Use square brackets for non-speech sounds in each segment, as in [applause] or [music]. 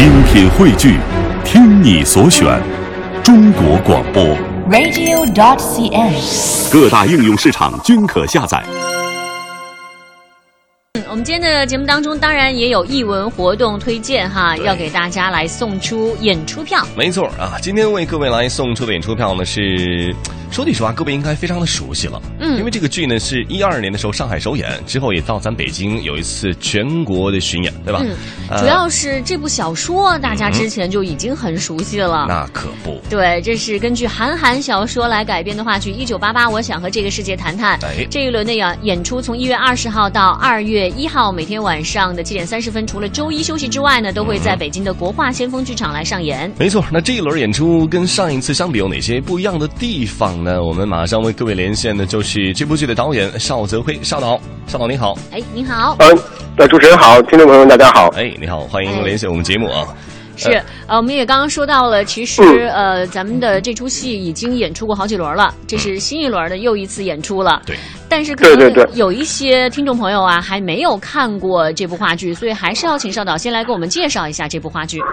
精品汇聚，听你所选，中国广播。radio.cn。各大应用市场均可下载。嗯我们今天的节目当中，当然也有艺文活动推荐哈，要给大家来送出演出票。没错啊，今天为各位来送出的演出票呢是，说句实话，各位应该非常的熟悉了，嗯因为这个剧呢是一二年的时候上海首演，之后也到咱北京有一次全国的巡演，对吧？嗯，呃主要是这部小说大家之前就已经很熟悉了。那可不，对，这是根据韩寒小说来改编的话剧《一九八八》，我想和这个世界谈谈。哎这一轮的演演出从一月二十号到二月一号，每天晚上的七点三十分，除了周一休息之外呢，都会在北京的国画先锋剧场来上演。没错。那这一轮演出跟上一次相比有哪些不一样的地方呢？我们马上为各位连线的就是这部剧的导演邵泽辉，邵导，邵导您好，哎，您好。嗯，呃，主持人好，听众朋友们大家好。哎，你好，欢迎连线我们节目啊。是，呃，我们也刚刚说到了，其实嗯呃，咱们的这出戏已经演出过好几轮了，这是新一轮的又一次演出了。对，但是可能对对对有一些听众朋友啊，还没有看过这部话剧，所以还是要请邵导先来给我们介绍一下这部话剧。[laughs]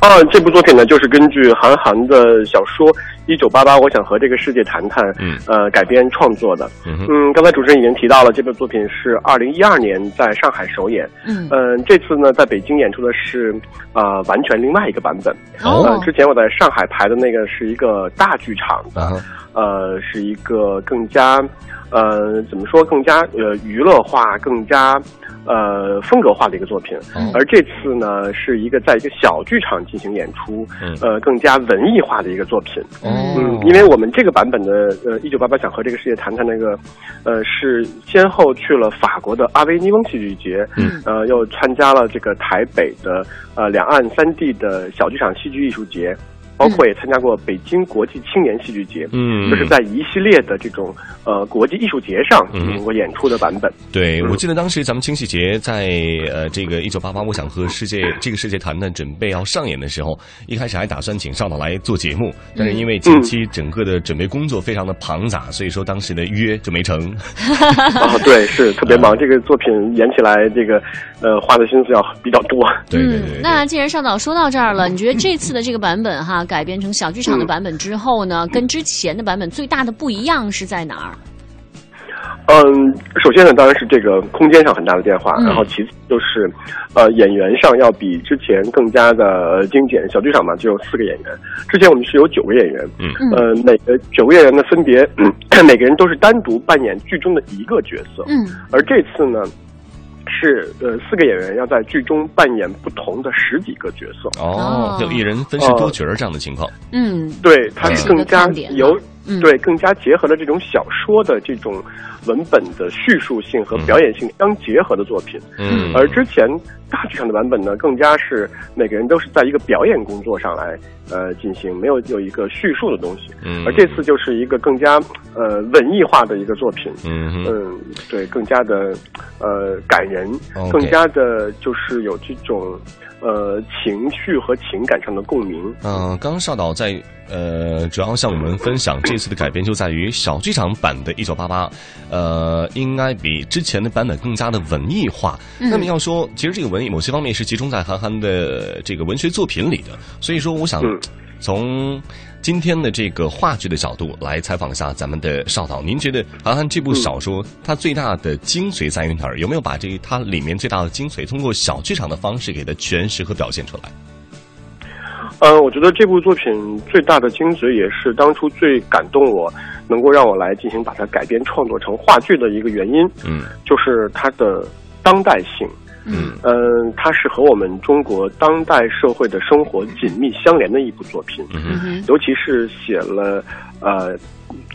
啊，这部作品呢，就是根据韩寒的小说《一九八八》，我想和这个世界谈谈，嗯呃，改编创作的。嗯刚才主持人已经提到了，这部作品是二零一二年在上海首演。嗯，嗯、这次呢，在北京演出的是啊、呃完全另外一个版本。哦呃，之前我在上海排的那个是一个大剧场的，啊，呃，是一个更加，呃，怎么说，更加呃娱乐化、更加呃风格化的一个作品。哦。而这次呢，是一个在一个小剧场进行演出，嗯。呃，更加文艺化的一个作品。哦。嗯，因为我们这个版本的呃，一九八八想和这个世界谈谈那个，呃，是先后去了法国的阿维尼翁戏剧节，嗯。呃，又参加了这个台北的呃两岸三地的小剧场戏剧艺术节，包括也参加过北京国际青年戏剧节，嗯就是在一系列的这种呃国际艺术节上进行过演出的版本。对，嗯我记得当时咱们青戏节在呃这个一九八八，我想和世界这个世界谈谈准备要上演的时候，一开始还打算请邵导来做节目，但是因为近期整个的准备工作非常的庞杂，所以说当时的约就没成。[laughs] 哦，对，是 [laughs] 特别忙，这个作品演起来这个呃花的心思要比较多。对对对对嗯，那既然邵导说到这儿了，你觉得这次的这个版本哈改编成小剧场的版本之后呢，跟之前的版本最大的不一样是在哪儿？嗯，首先呢，当然是这个空间上很大的变化，嗯然后其次就是，呃，演员上要比之前更加的呃精简。小剧场嘛，只有四个演员，之前我们是有九个演员，嗯嗯呃，每个九个演员呢分别，嗯每个人都是单独扮演剧中的一个角色，嗯而这次呢。是呃，四个演员要在剧中扮演不同的十几个角色，哦，有一人分饰多角儿这样的情况。嗯，对，它是更加看点。由嗯。对更加结合了这种小说的这种文本的叙述性和表演性相结合的作品。嗯，而之前大剧场的版本呢，更加是每个人都是在一个表演工作上来呃进行，没有有一个叙述的东西。嗯而这次就是一个更加呃文艺化的一个作品。嗯嗯，对，更加的呃感人更加的就是有这种呃情绪和情感上的共鸣。嗯、刚刚邵导在呃，主要向我们分享这次的改编就在于小剧场版的《一九八八》，呃，应该比之前的版本更加的文艺化。嗯那么要说，其实这个文艺某些方面是集中在韩寒的这个文学作品里的，所以说，我想嗯从今天的这个话剧的角度来采访一下咱们的邵导，您觉得韩寒这部小说它最大的精髓在于哪儿？有没有把这它里面最大的精髓通过小剧场的方式给它诠释和表现出来？呃，我觉得这部作品最大的精髓，也是当初最感动我，能够让我来进行把它改编创作成话剧的一个原因，嗯就是它的当代性。嗯。嗯，它是和我们中国当代社会的生活紧密相连的一部作品，嗯尤其是写了呃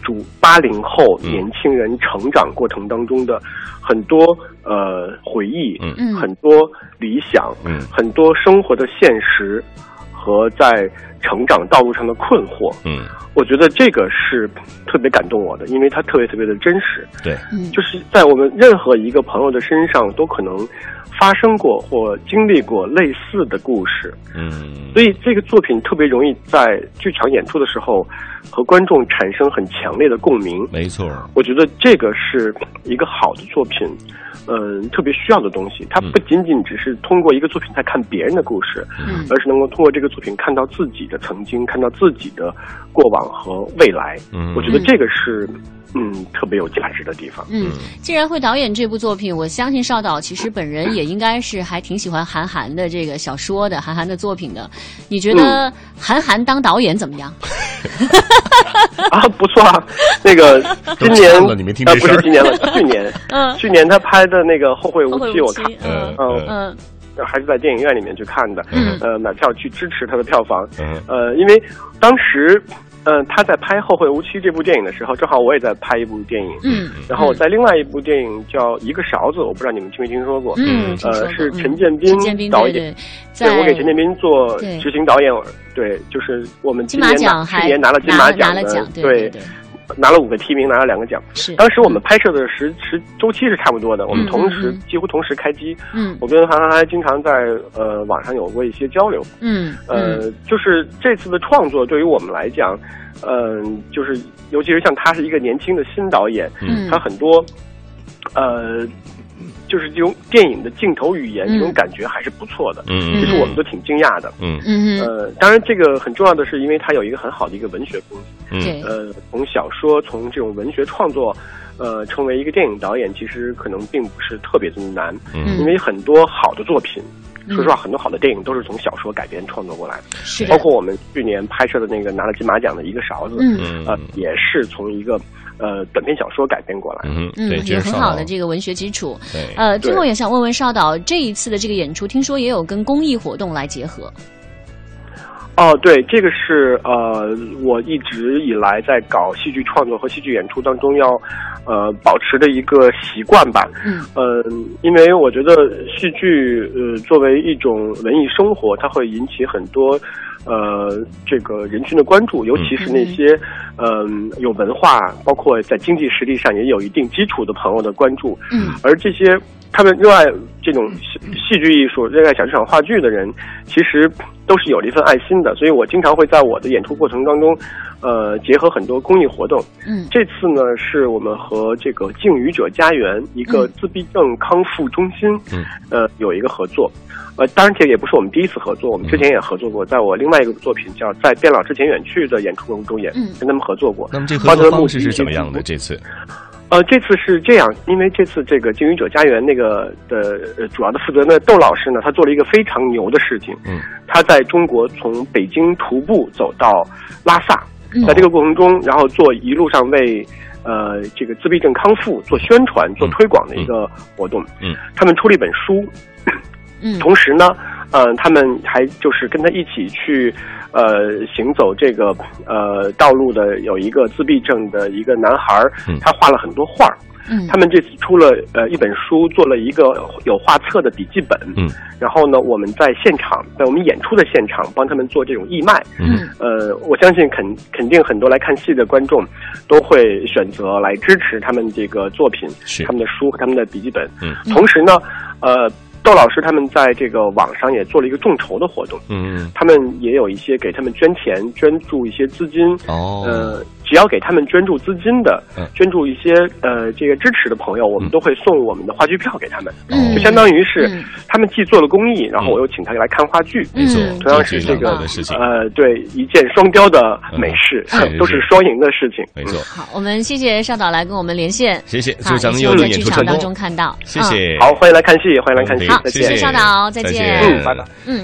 主八零后嗯。年轻人成长过程当中的很多呃回忆，嗯。嗯。很多理想，嗯。很多生活的现实和在成长道路上的困惑。嗯，我觉得这个是特别感动我的，因为它特别特别的真实。对，嗯。就是在我们任何一个朋友的身上都可能发生过或经历过类似的故事，嗯，所以这个作品特别容易在剧场演出的时候和观众产生很强烈的共鸣。没错，我觉得这个是一个好的作品，嗯，特别需要的东西。它不仅仅只是通过一个作品在看别人的故事，嗯而是能够通过这个作品看到自己的曾经，看到自己的过往和未来。嗯我觉得这个是嗯特别有价值的地方。嗯，既然会导演这部作品，我相信邵导其实本人也应该是还挺喜欢韩寒的这个小说的，韩寒的作品的。你觉得嗯韩寒当导演怎么样？[laughs] 啊，不错啊，那个 [laughs] 今年都唱了你没听呃这事儿不是今年了，去年，[laughs] 嗯。去年他拍的那个《后会无期》，后会无期我看，嗯嗯嗯。还是在电影院里面去看的，嗯。呃，买票去支持他的票房，嗯。呃，因为当时，呃，他在拍《后会无期》这部电影的时候，正好我也在拍一部电影，嗯，然后在另外一部电影叫《一个勺子》，我不知道你们听没听说过，嗯，听说呃，是嗯陈建斌陈建斌导演，对我给陈建斌做执行导演，对，就是我们今年拿去年拿了金马奖，对对对，拿了五个提名，拿了两个奖。是当时我们拍摄的时时周期是差不多的，我们嗯同时几乎同时开机。嗯我跟韩寒还经常在呃网上有过一些交流。嗯呃，就是这次的创作对于我们来讲，嗯、就是尤其是像他是一个年轻的新导演，嗯他很多呃，就是这种电影的镜头语言嗯这种感觉还是不错的。嗯其实我们都挺惊讶的。嗯嗯嗯呃，当然，这个很重要的是，因为它有一个很好的一个文学功底。嗯对呃，从小说，从这种文学创作，呃，成为一个电影导演，其实可能并不是特别的难，嗯因为很多好的作品，嗯说实话，很多好的电影都是从小说改编创作过来的，是的包括我们去年拍摄的那个拿了金马奖的一个勺子，嗯嗯呃，也是从一个呃短篇小说改编过来的。嗯嗯对，这有是邵导很好的这个文学基础。对，呃，最后也想问问邵导，这一次的这个演出，听说也有跟公益活动来结合。哦，对，这个是呃，我一直以来在搞戏剧创作和戏剧演出当中要呃保持的一个习惯吧。嗯嗯，因为我觉得戏剧呃作为一种文艺生活，它会引起很多呃这个人群的关注，尤其是那些嗯、有文化，包括在经济实力上也有一定基础的朋友的关注。嗯而这些他们热爱这种戏戏剧艺术、热爱小剧场话剧的人，其实都是有了一份爱心的。所以我经常会在我的演出过程当中，呃，结合很多公益活动。嗯这次呢，是我们和这个敬语者家园一个嗯自闭症康复中心，嗯，呃，有一个合作。呃，当然这个也不是我们第一次合作，我们之前也合作过，在我另外一个作品叫《在变老之前远去》的演出过程中也嗯跟他们合作过。那么这合作方式是怎么样的？这这次？呃，这次是这样，因为这次这个经营者家园那个的呃主要的负责人的窦老师呢，他做了一个非常牛的事情，嗯，他在中国从北京徒步走到拉萨，嗯在这个过程中，然后做一路上为呃这个自闭症康复做宣传、做推广的一个活动。嗯，他们出了一本书，嗯同时呢，呃，他们还就是跟他一起去，呃，行走这个呃道路的有一个自闭症的一个男孩嗯，他画了很多画儿。嗯他们这次出了呃一本书，做了一个有画册的笔记本。嗯，然后呢，我们在现场，在我们演出的现场，帮他们做这种义卖。嗯呃，我相信肯肯定很多来看戏的观众都会选择来支持他们这个作品，是他们的书和他们的笔记本。嗯同时呢，呃，窦老师他们在这个网上也做了一个众筹的活动，嗯他们也有一些给他们捐钱、捐助一些资金。哦呃，只要给他们捐助资金的嗯，捐助一些呃这个支持的朋友，我们都会送我们的话剧票给他们，嗯就相当于是嗯他们既做了公益，然后我又请他来看话剧。没错嗯，同样是这个的事情，呃，对，一箭双雕的美事，嗯都是双赢的事情。没错。好，我们谢谢邵导来跟我们连线。谢谢，祝咱们也希望在演出成剧场当中，看到。谢谢。好，欢迎来看戏，欢迎来看戏好，再谢谢。邵导再见嗯，拜拜。嗯。